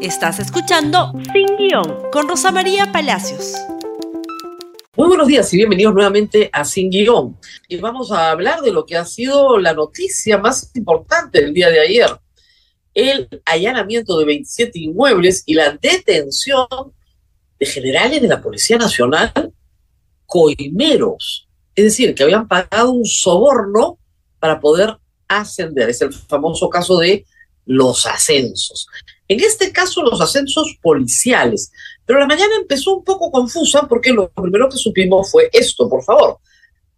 Estás escuchando Sin Guión con Rosa María Palacios. Muy buenos días y bienvenidos nuevamente a Sin Guión. Y vamos a hablar de lo que ha sido la noticia más importante del día de ayer. El allanamiento de 27 inmuebles y la detención de generales de la Policía Nacional coimeros. Es decir, que habían pagado un soborno para poder ascender. Es el famoso caso de los ascensos. En este caso, los ascensos policiales. Pero la mañana empezó un poco confusa porque lo primero que supimos fue esto, por favor.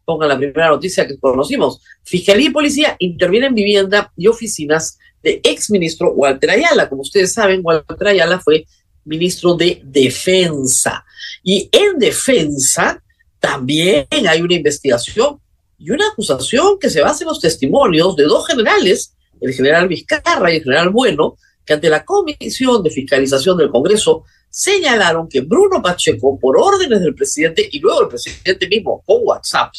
Pongan la primera noticia que conocimos. Fiscalía y policía intervienen en vivienda y oficinas de exministro Walter Ayala. Como ustedes saben, Walter Ayala fue ministro de Defensa. Y en defensa también hay una investigación y una acusación que se basa en los testimonios de dos generales, el general Vizcarra y el general Bueno, que ante la Comisión de Fiscalización del Congreso señalaron que Bruno Pacheco, por órdenes del presidente y luego el presidente mismo con WhatsApp,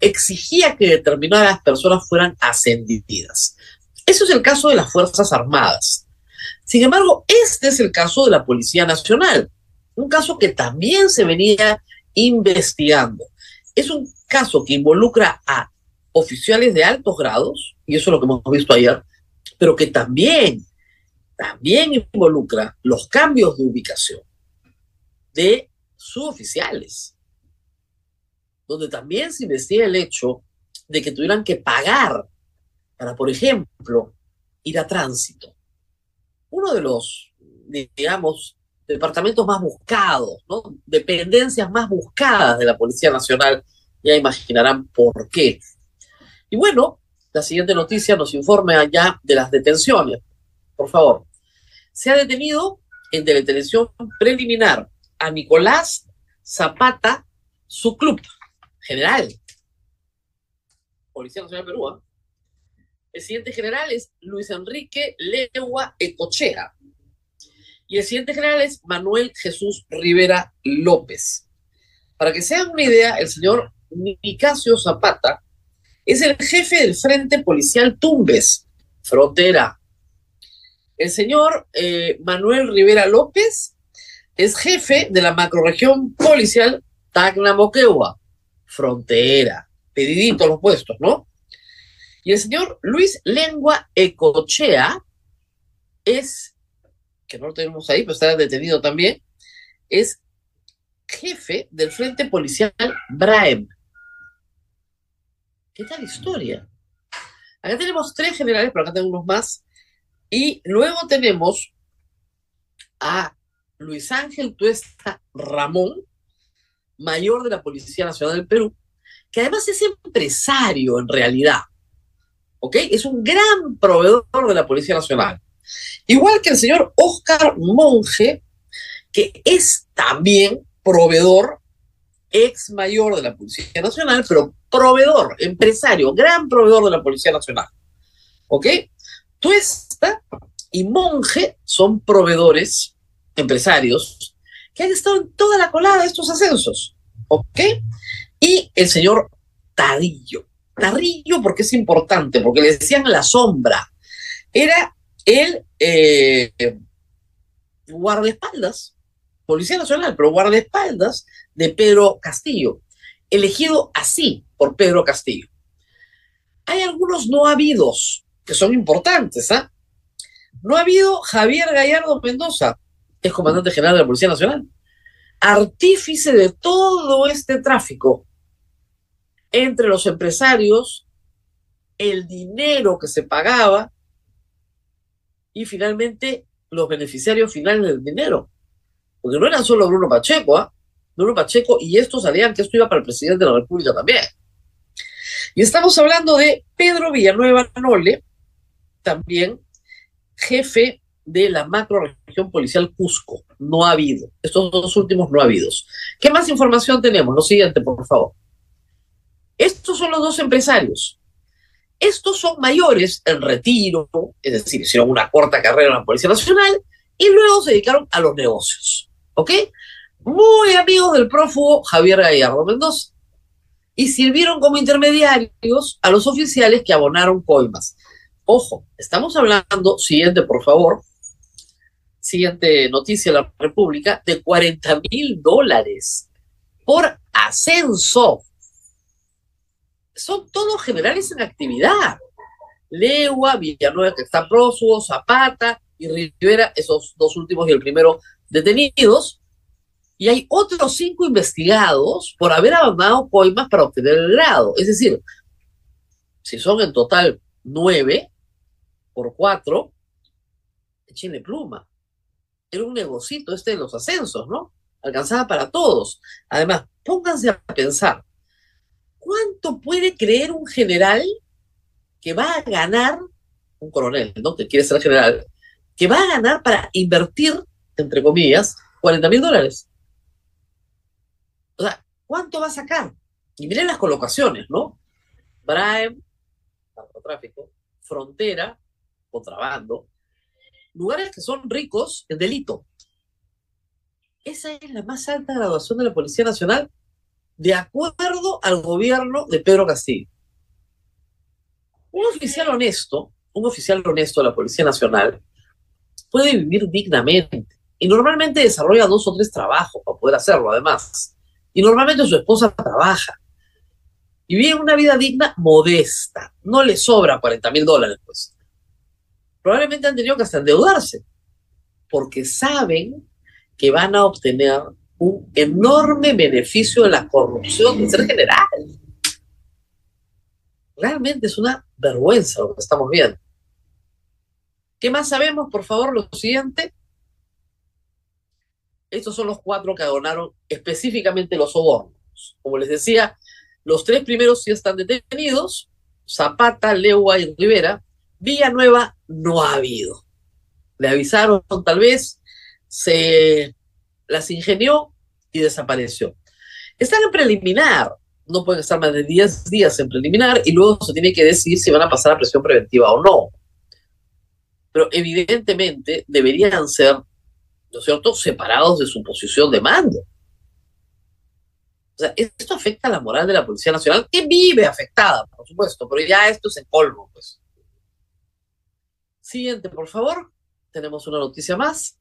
exigía que determinadas personas fueran ascendidas. Eso es el caso de las Fuerzas Armadas. Sin embargo, este es el caso de la Policía Nacional, un caso que también se venía investigando. Es un caso que involucra a oficiales de altos grados, y eso es lo que hemos visto ayer, pero que también también involucra los cambios de ubicación de suboficiales, donde también se investiga el hecho de que tuvieran que pagar para, por ejemplo, ir a tránsito. Uno de los, digamos, departamentos más buscados, dependencias más buscadas de la Policía Nacional, ya imaginarán por qué. Y bueno, la siguiente noticia nos informa ya de las detenciones. Por favor se ha detenido en detención preliminar a Nicolás Zapata, su club general. Policía Nacional Perú. ¿eh? El siguiente general es Luis Enrique Legua Ecochea. Y el siguiente general es Manuel Jesús Rivera López. Para que se hagan una idea, el señor Nicasio Zapata es el jefe del Frente Policial Tumbes, frontera el señor eh, Manuel Rivera López es jefe de la macroregión policial Tacna-Moquegua, frontera, pedidito los puestos, ¿no? Y el señor Luis Lengua Ecochea es, que no lo tenemos ahí, pero está detenido también, es jefe del Frente Policial Braem. ¿Qué tal historia? Acá tenemos tres generales, pero acá tenemos más y luego tenemos a Luis Ángel Tuesta Ramón, mayor de la Policía Nacional del Perú, que además es empresario en realidad. ¿Ok? Es un gran proveedor de la Policía Nacional. Igual que el señor Oscar Monge, que es también proveedor, ex mayor de la Policía Nacional, pero proveedor, empresario, gran proveedor de la Policía Nacional. ¿Ok? Y Monje son proveedores, empresarios, que han estado en toda la colada de estos ascensos. ¿Ok? Y el señor Tadillo. Tarrillo porque es importante, porque le decían la sombra. Era el eh, guardaespaldas, Policía Nacional, pero guardaespaldas de Pedro Castillo, elegido así por Pedro Castillo. Hay algunos no habidos que son importantes. ¿ah? No ha habido Javier Gallardo Mendoza, es comandante general de la Policía Nacional, artífice de todo este tráfico entre los empresarios, el dinero que se pagaba y finalmente los beneficiarios finales del dinero. Porque no eran solo Bruno Pacheco, ¿ah? Bruno Pacheco y estos sabían que esto iba para el presidente de la República también. Y estamos hablando de Pedro Villanueva Nole, también jefe de la macro región policial Cusco. No ha habido. Estos dos últimos no ha habido. ¿Qué más información tenemos? Lo siguiente, por favor. Estos son los dos empresarios. Estos son mayores en retiro, es decir, hicieron una corta carrera en la Policía Nacional y luego se dedicaron a los negocios. ¿Ok? Muy amigos del prófugo Javier Gallardo Mendoza. Y sirvieron como intermediarios a los oficiales que abonaron coimas. Ojo, estamos hablando, siguiente por favor, siguiente noticia de la República, de 40 mil dólares por ascenso. Son todos generales en actividad. Legua, Villanueva que está prófugo, Zapata y Rivera, esos dos últimos y el primero detenidos. Y hay otros cinco investigados por haber abandonado coimas para obtener el grado. Es decir, si son en total nueve por cuatro, échenle pluma. Era un negocito este de los ascensos, ¿no? Alcanzaba para todos. Además, pónganse a pensar, ¿cuánto puede creer un general que va a ganar, un coronel, ¿no? Que quiere ser general, que va a ganar para invertir, entre comillas, 40 mil dólares? O sea, ¿cuánto va a sacar? Y miren las colocaciones, ¿no? Brian, narcotráfico, frontera, contrabando, lugares que son ricos en delito. Esa es la más alta graduación de la Policía Nacional de acuerdo al gobierno de Pedro Castillo. Un oficial honesto, un oficial honesto de la Policía Nacional, puede vivir dignamente y normalmente desarrolla dos o tres trabajos para poder hacerlo, además. Y normalmente su esposa trabaja y vive una vida digna, modesta. No le sobra 40 mil dólares, pues. Probablemente han tenido que hasta endeudarse, porque saben que van a obtener un enorme beneficio de la corrupción de ser general. Realmente es una vergüenza lo que estamos viendo. ¿Qué más sabemos? Por favor, lo siguiente. Estos son los cuatro que donaron específicamente los sobornos. Como les decía, los tres primeros sí están detenidos, Zapata, Legua y Rivera. Villanueva no ha habido. Le avisaron tal vez, se las ingenió y desapareció. Están en preliminar, no pueden estar más de 10 días en preliminar y luego se tiene que decidir si van a pasar a presión preventiva o no. Pero evidentemente deberían ser, ¿no es cierto?, separados de su posición de mando. O sea, esto afecta a la moral de la Policía Nacional, que vive afectada, por supuesto, pero ya esto es en polvo, pues. Siguiente, por favor. Tenemos una noticia más.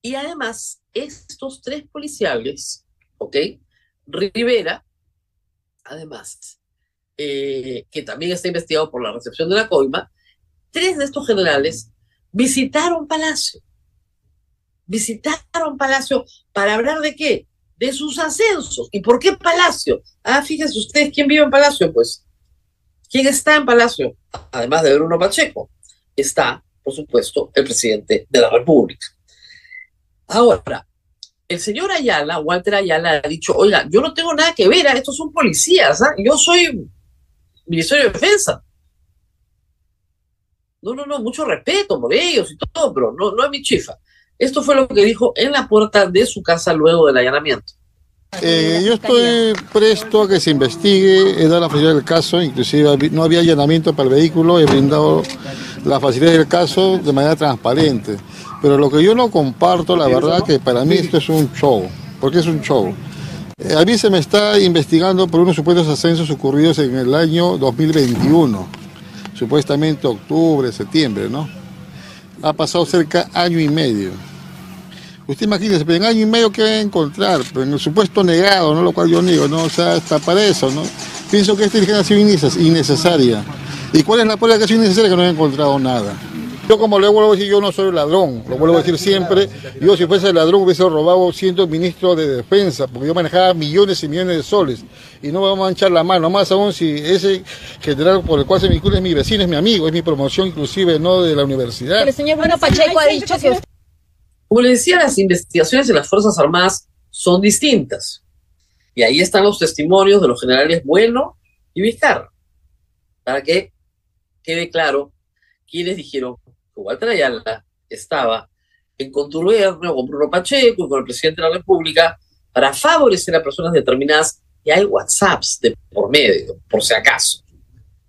Y además, estos tres policiales, ¿ok? Rivera, además, eh, que también está investigado por la recepción de la coima, tres de estos generales visitaron Palacio. Visitaron Palacio para hablar de qué? De sus ascensos. ¿Y por qué Palacio? Ah, fíjense ustedes, ¿quién vive en Palacio? Pues, ¿quién está en Palacio? Además de Bruno Pacheco, está, por supuesto, el presidente de la República. Ahora, el señor Ayala, Walter Ayala, ha dicho, oiga, yo no tengo nada que ver, ¿ah? estos son policías, ¿ah? yo soy Ministerio de Defensa. No, no, no, mucho respeto por ellos y todo, pero no, no es mi chifa. Esto fue lo que dijo en la puerta de su casa luego del allanamiento. Eh, yo estoy presto a que se investigue, he dado la facilidad del caso, inclusive no había allanamiento para el vehículo, he brindado la facilidad del caso de manera transparente. Pero lo que yo no comparto, la verdad, que para mí esto es un show. porque es un show? Eh, a mí se me está investigando por unos supuestos ascensos ocurridos en el año 2021, supuestamente octubre, septiembre, ¿no? Ha pasado cerca año y medio. Usted imagínese, pero en año y medio, ¿qué va a encontrar? Pero en el supuesto negado, ¿no? Lo cual yo digo, ¿no? O sea, hasta para eso, ¿no? Pienso que esta inteligencia ha sido innecesaria. ¿Y cuál es la prueba que ha sido innecesaria? Que no he encontrado nada. Yo como le vuelvo a decir, yo no soy ladrón, lo vuelvo a decir siempre. Yo si fuese ladrón hubiese robado siendo ministro de defensa, porque yo manejaba millones y millones de soles. Y no me vamos a manchar la mano, más aún si ese general por el cual se vincula es mi vecino, es mi amigo, es mi promoción inclusive, no de la universidad. Pero el señor Bruno Pacheco ha dicho que... Como le decía, las investigaciones de las Fuerzas Armadas son distintas. Y ahí están los testimonios de los generales Bueno y Vizcarra, para que quede claro quiénes dijeron Walter Ayala estaba en contubernio con Bruno Pacheco y con el presidente de la República para favorecer a personas determinadas y hay WhatsApps de por medio, por si acaso.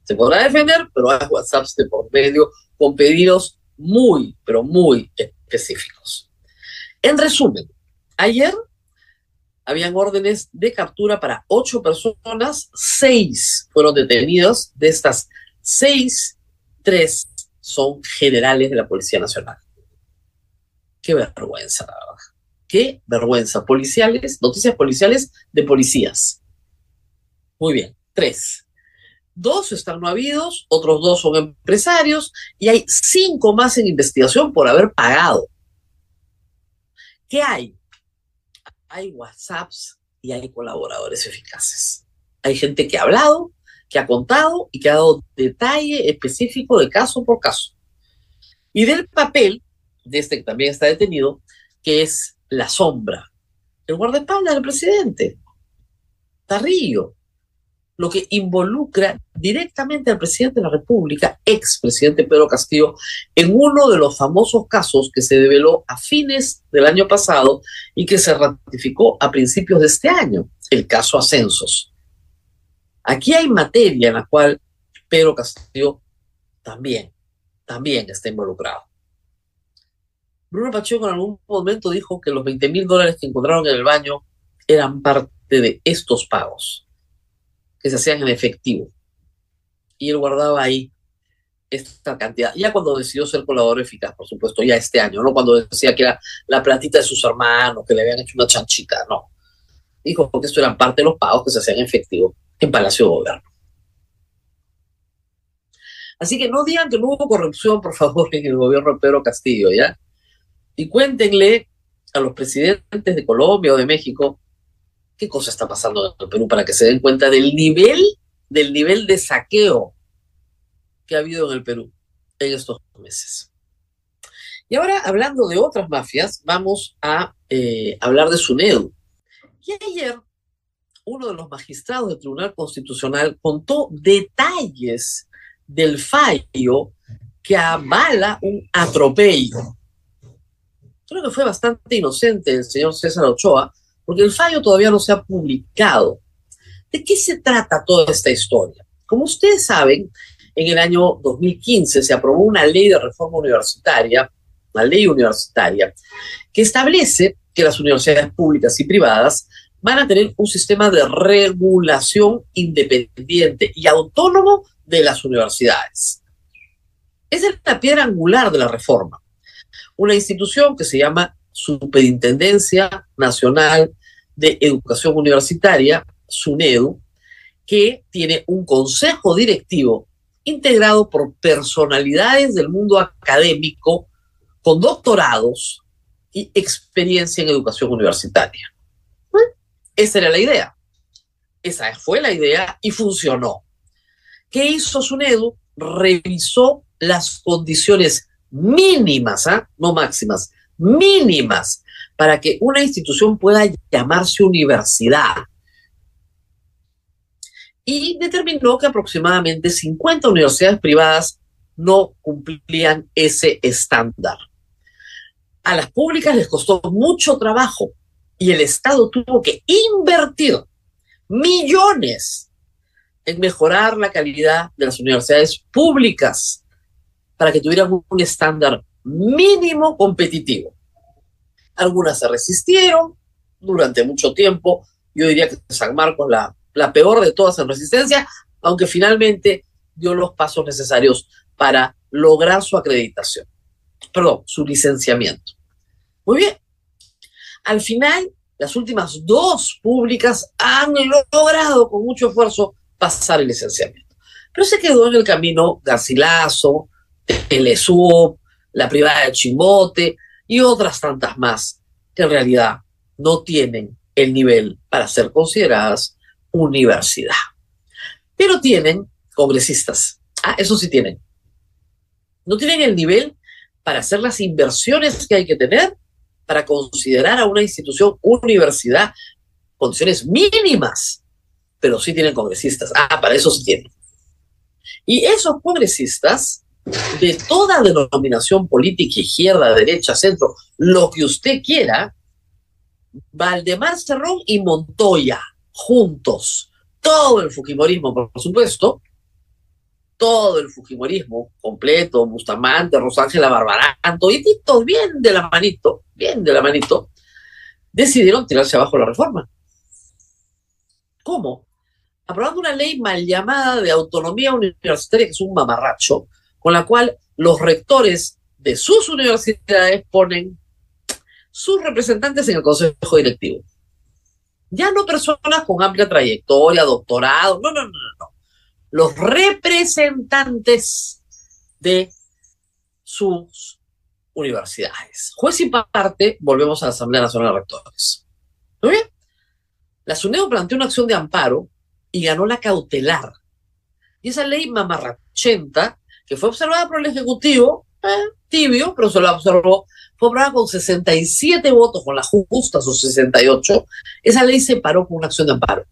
Se podrá defender, pero hay WhatsApps de por medio con pedidos muy, pero muy específicos. En resumen, ayer habían órdenes de captura para ocho personas, seis fueron detenidos, de estas seis, tres son generales de la Policía Nacional. Qué vergüenza. Qué vergüenza. Policiales, noticias policiales de policías. Muy bien. Tres. Dos están no habidos, otros dos son empresarios y hay cinco más en investigación por haber pagado. ¿Qué hay? Hay WhatsApps y hay colaboradores eficaces. Hay gente que ha hablado, que ha contado y que ha dado detalle específico de caso por caso. Y del papel de este que también está detenido, que es la sombra, el guardaespaldas del presidente, Tarrillo, lo que involucra directamente al presidente de la República, expresidente Pedro Castillo, en uno de los famosos casos que se develó a fines del año pasado y que se ratificó a principios de este año, el caso Ascensos. Aquí hay materia en la cual Pedro Castillo también, también está involucrado. Bruno Pacheco en algún momento dijo que los 20 mil dólares que encontraron en el baño eran parte de estos pagos, que se hacían en efectivo. Y él guardaba ahí esta cantidad. Ya cuando decidió ser colaborador eficaz, por supuesto, ya este año, no cuando decía que era la platita de sus hermanos, que le habían hecho una chanchita, no. Dijo que esto eran parte de los pagos que se hacían en efectivo en Palacio de Gobierno. Así que no digan que no hubo corrupción, por favor, en el gobierno de Pedro Castillo, ¿ya? y cuéntenle a los presidentes de Colombia o de México qué cosa está pasando en el Perú para que se den cuenta del nivel, del nivel de saqueo que ha habido en el Perú en estos meses. Y ahora, hablando de otras mafias, vamos a eh, hablar de SUNEDU. Y ayer, uno de los magistrados del Tribunal Constitucional contó detalles del fallo que avala un atropello creo que fue bastante inocente el señor César Ochoa, porque el fallo todavía no se ha publicado. ¿De qué se trata toda esta historia? Como ustedes saben, en el año 2015 se aprobó una ley de reforma universitaria, una ley universitaria, que establece que las universidades públicas y privadas van a tener un sistema de regulación independiente y autónomo de las universidades. Esa es la piedra angular de la reforma una institución que se llama Superintendencia Nacional de Educación Universitaria, SUNEDU, que tiene un consejo directivo integrado por personalidades del mundo académico con doctorados y experiencia en educación universitaria. Esa era la idea. Esa fue la idea y funcionó. ¿Qué hizo SUNEDU? Revisó las condiciones mínimas, ¿ah? no máximas, mínimas, para que una institución pueda llamarse universidad. Y determinó que aproximadamente 50 universidades privadas no cumplían ese estándar. A las públicas les costó mucho trabajo y el Estado tuvo que invertir millones en mejorar la calidad de las universidades públicas para que tuvieran un estándar mínimo competitivo. Algunas se resistieron durante mucho tiempo. Yo diría que San Marcos, la, la peor de todas en resistencia, aunque finalmente dio los pasos necesarios para lograr su acreditación, perdón, su licenciamiento. Muy bien. Al final, las últimas dos públicas han logrado con mucho esfuerzo pasar el licenciamiento. Pero se quedó en el camino Garcilaso, Telesub, la privada de Chimbote y otras tantas más que en realidad no tienen el nivel para ser consideradas universidad. Pero tienen congresistas. Ah, eso sí tienen. No tienen el nivel para hacer las inversiones que hay que tener para considerar a una institución universidad condiciones mínimas, pero sí tienen congresistas. Ah, para eso sí tienen. Y esos congresistas de toda denominación política, izquierda, derecha, centro, lo que usted quiera, Valdemar Cerrón y Montoya, juntos, todo el Fujimorismo, por supuesto, todo el Fujimorismo completo, Bustamante, Rosángela Barbarán, todititos, bien de la manito, bien de la manito, decidieron tirarse abajo la reforma. ¿Cómo? Aprobando una ley mal llamada de autonomía universitaria, que es un mamarracho, con la cual los rectores de sus universidades ponen sus representantes en el consejo directivo. Ya no personas con amplia trayectoria, doctorado, no, no, no, no. Los representantes de sus universidades. Juez y parte, volvemos a la Asamblea Nacional de Rectores. ¿Muy bien? La SUNEDO planteó una acción de amparo y ganó la cautelar. Y esa ley mamarrachenta, que fue observada por el Ejecutivo, eh, tibio, pero se la observó, fue aprobada con 67 votos, con las justas o 68, esa ley se paró con una acción de amparo.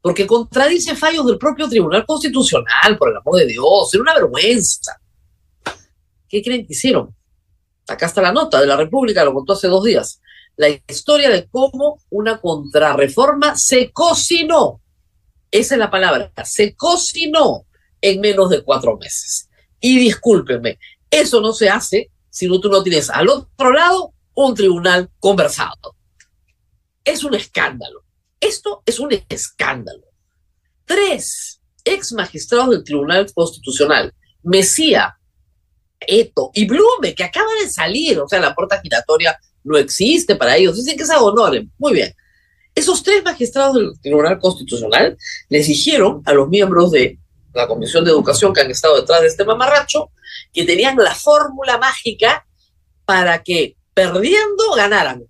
Porque contradice fallos del propio Tribunal Constitucional, por el amor de Dios, era una vergüenza. ¿Qué creen que hicieron? Acá está la nota de la República, lo contó hace dos días. La historia de cómo una contrarreforma se cocinó. Esa es la palabra, se cocinó en menos de cuatro meses. Y discúlpenme, eso no se hace si no tú no tienes al otro lado un tribunal conversado. Es un escándalo. Esto es un escándalo. Tres ex magistrados del Tribunal Constitucional, Mesía, Eto y Blume, que acaba de salir, o sea, la puerta giratoria no existe para ellos, dicen que es honor. Muy bien. Esos tres magistrados del Tribunal Constitucional les dijeron a los miembros de la Comisión de Educación que han estado detrás de este mamarracho que tenían la fórmula mágica para que perdiendo ganaran.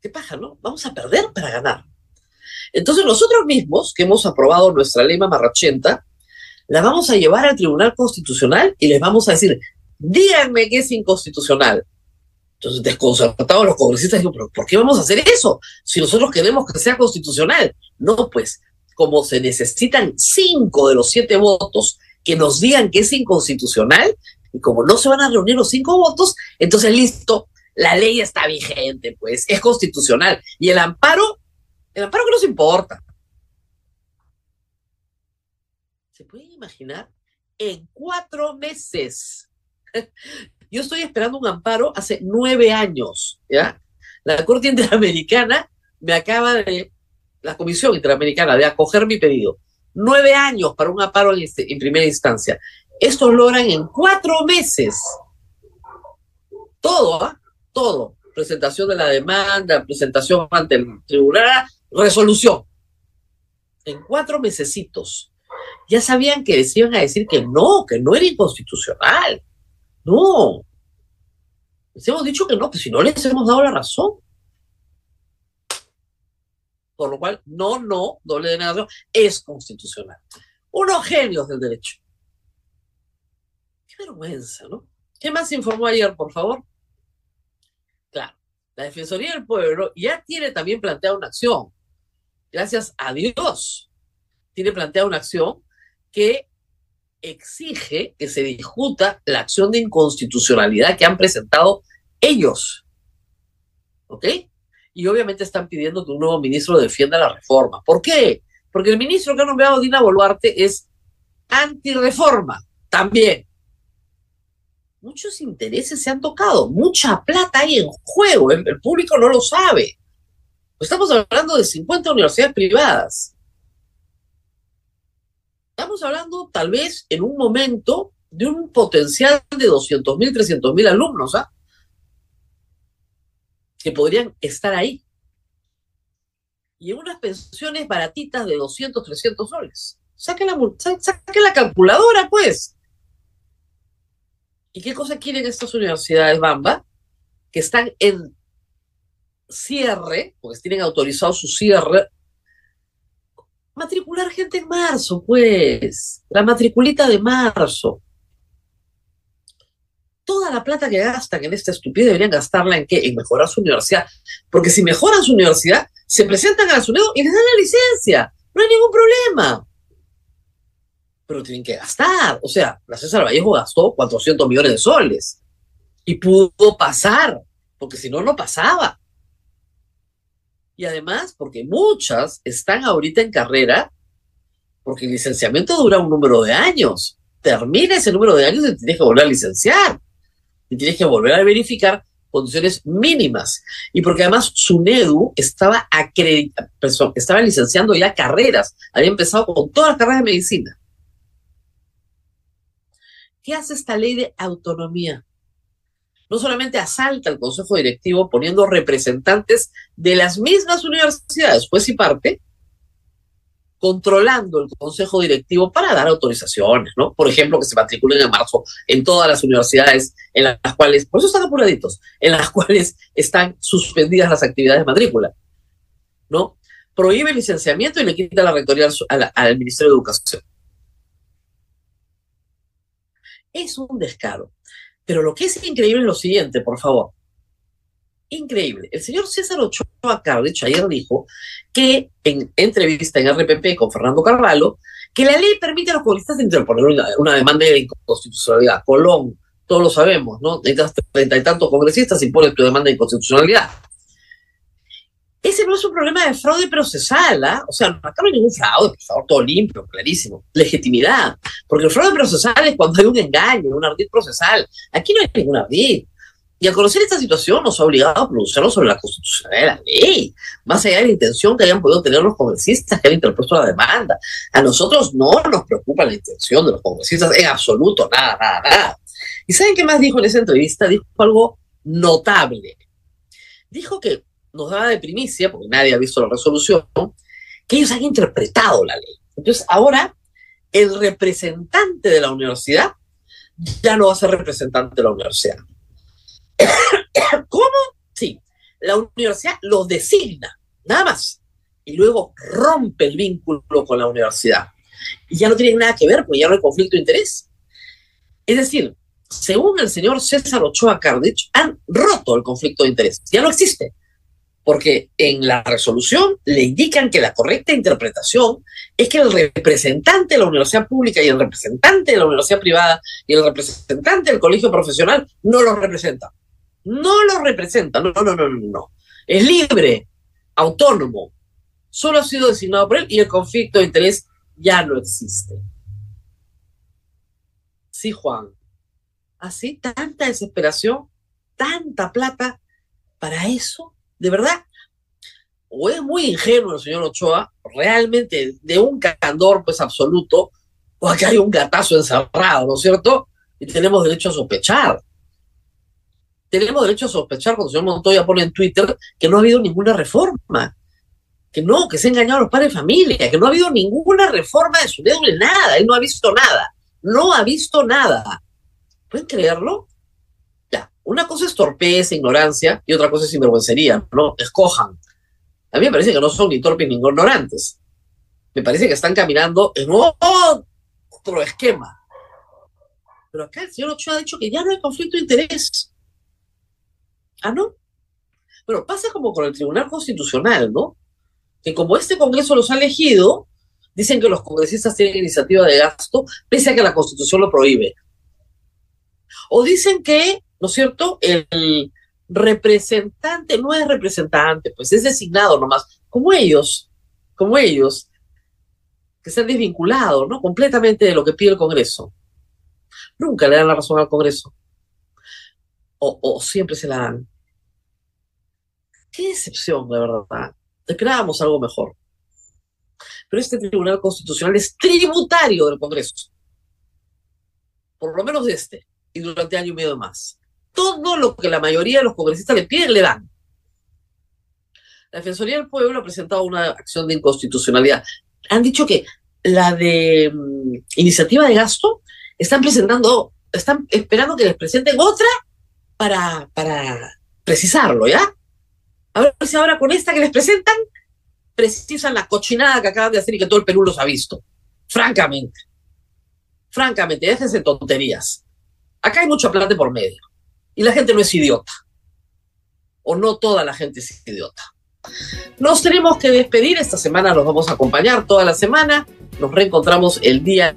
¿Qué paja, no? Vamos a perder para ganar. Entonces nosotros mismos, que hemos aprobado nuestra ley mamarrachenta, la vamos a llevar al Tribunal Constitucional y les vamos a decir, díganme que es inconstitucional. Entonces, desconcertados los congresistas, digo, ¿pero por qué vamos a hacer eso? Si nosotros queremos que sea constitucional. No, pues, como se necesitan cinco de los siete votos que nos digan que es inconstitucional, y como no se van a reunir los cinco votos, entonces listo, la ley está vigente, pues, es constitucional. Y el amparo, el amparo que nos importa. ¿Se pueden imaginar? En cuatro meses. Yo estoy esperando un amparo hace nueve años, ¿ya? La Corte Interamericana me acaba de, la Comisión Interamericana, de acoger mi pedido. Nueve años para un amparo en, este, primera instancia. Estos logran en cuatro meses. Todo, ¿ah? Todo. Presentación de la demanda, presentación ante el tribunal, resolución. En cuatro mesecitos ya sabían que les iban a decir que no, que no era inconstitucional. No. Les hemos dicho que no, que si no les hemos dado la razón. Por lo cual, no, no, doble denegación, es constitucional. Unos genios del derecho. Qué vergüenza, ¿no? ¿Qué más informó ayer, por favor? Claro, la Defensoría del Pueblo ya tiene también planteada una acción. Gracias a Dios, tiene planteada una acción que exige que se discuta la acción de inconstitucionalidad que han presentado ellos. ¿Ok? Y obviamente están pidiendo que un nuevo ministro defienda la reforma. ¿Por qué? Porque el ministro que ha nombrado Dina Boluarte es antireforma también. Muchos intereses se han tocado, mucha plata hay en juego, el, público no lo sabe. Estamos hablando de 50 universidades privadas. Estamos hablando tal vez en un momento de un potencial de 200 mil, 300 mil alumnos, ¿ah? Que podrían estar ahí. Y en unas pensiones baratitas de 200, 300 soles. Saque la, saque la calculadora, pues. ¿Y qué cosa quieren estas universidades, Bamba? Que están en cierre, porque tienen autorizado su cierre matricular gente en marzo, pues. La matriculita de marzo. Toda la plata que gastan en esta estupidez deberían gastarla en qué? En mejorar su universidad. Porque si mejoran su universidad, se presentan a la y les dan la licencia. No hay ningún problema. Pero tienen que gastar. O sea, la César Vallejo gastó 400 millones de soles. Y pudo pasar, porque si no, no pasaba y además porque muchas están ahorita en carrera porque el licenciamiento dura un número de años. Termina ese número de años y tienes que volver a licenciar. Y tienes que volver a verificar condiciones mínimas. Y porque además SUNEDU estaba, estaba licenciando ya carreras. Había empezado con todas las carreras de medicina. ¿Qué hace esta ley de autonomía? no solamente asalta el consejo directivo poniendo representantes de las mismas universidades, pues y parte, controlando el consejo directivo para dar autorizaciones, ¿no? Por ejemplo, que se matriculen en marzo en todas las universidades en las cuales, por eso están apuraditos, en las cuales están suspendidas las actividades de matrícula, ¿no? Prohíbe el licenciamiento y le quita la rectoría al, al Ministerio de Educación. Es un descaro. Pero lo que es increíble es lo siguiente, por favor increíble. El señor César Ochoa Carlich ayer dijo que en entrevista en RPP con Fernando Carvalho, que la ley permite a los congresistas interponer una, demanda de inconstitucionalidad. Colón, todos lo sabemos, ¿no? Necesitas treinta y tantos congresistas y pones tu demanda de inconstitucionalidad. Ese no es un problema de fraude procesal, ¿ah? O sea, acá no hay ningún fraude, por favor, todo limpio, clarísimo. Legitimidad. Porque el fraude procesal es cuando hay un engaño, un ardid procesal. Aquí no hay ningún ardid. Y al conocer esta situación nos ha obligado a pronunciarnos sobre la constitucionalidad de la ley, más allá de la intención que hayan podido tener los congresistas que han interpuesto la demanda. A nosotros no nos preocupa la intención de los congresistas en absoluto, nada, nada, nada. ¿Y saben qué más dijo en esa entrevista? Dijo algo notable. Dijo que nos daba de primicia, porque nadie ha visto la resolución, que ellos han interpretado la ley. Entonces ahora el representante de la universidad ya no va a ser representante de la universidad ¿Cómo? Sí, la universidad lo designa, nada más. Y luego rompe el vínculo con la universidad. Y ya no tiene nada que ver, porque ya no hay conflicto de interés. Es decir, según el señor César Ochoa Cardich, han roto el conflicto de interés. Ya no existe. Porque en la resolución le indican que la correcta interpretación es que el representante de la universidad pública y el representante de la universidad privada y el representante del colegio profesional no los representan no lo representa, no, no, no, no, no. Es libre, autónomo, solo ha sido designado por él y el conflicto de interés ya no existe. Sí, Juan. Así, tanta desesperación, tanta plata para eso, de verdad. O es muy ingenuo el señor Ochoa, realmente de un candor pues absoluto, o acá hay un gatazo encerrado, ¿no es cierto? Y tenemos derecho a sospechar tenemos derecho a sospechar cuando el señor Montoya pone en Twitter que no ha habido ninguna reforma. Que no, que se ha engañado a los padres de familia, que no ha habido ninguna reforma de su deuda, nada. Él no ha visto nada. No ha visto nada. ¿Pueden creerlo? Ya, una cosa es torpeza, ignorancia, y otra cosa es sinvergüencería, ¿no? Escojan. A mí me parece que no son ni torpes ni ignorantes. Me parece que están caminando en otro esquema. Pero acá el señor Ochoa ha dicho que ya no hay conflicto de interés. Ah, ¿no? Pero pasa como con el Tribunal Constitucional, ¿no? Que como este Congreso los ha elegido, dicen que los congresistas tienen iniciativa de gasto, pese a que la Constitución lo prohíbe. O dicen que, ¿no es cierto?, el representante no es representante, pues es designado nomás, como ellos, como ellos, que se han desvinculado, ¿no? Completamente de lo que pide el Congreso. Nunca le dan la razón al Congreso. O siempre se la dan. Qué decepción, de verdad. Esperábamos algo mejor. Pero este Tribunal Constitucional es tributario del Congreso. Por lo menos de este. Y durante año y medio más. Todo lo que la mayoría de los congresistas le piden, le dan. La Defensoría del Pueblo ha presentado una acción de inconstitucionalidad. Han dicho que la de mm, iniciativa de gasto están presentando, están esperando que les presenten otra para, para precisarlo, ¿ya? Ahora con esta que les presentan precisan la cochinada que acaban de hacer y que todo el Perú los ha visto. Francamente. Francamente, déjense tonterías. Acá hay mucha plata por medio. Y la gente no es idiota. O no toda la gente es idiota. Nos tenemos que despedir. Esta semana los vamos a acompañar toda la semana. Nos reencontramos el día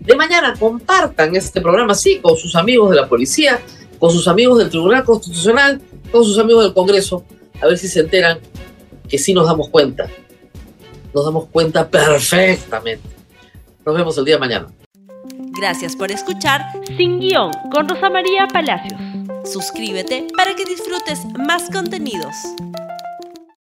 de mañana. Compartan este programa, sí, con sus amigos de la policía, con sus amigos del Tribunal Constitucional, con sus amigos del Congreso a ver si se enteran que sí nos damos cuenta. Nos damos cuenta perfectamente. Nos vemos el día de mañana. Gracias por escuchar Sin Guión con Rosa María Palacios. Suscríbete para que disfrutes más contenidos.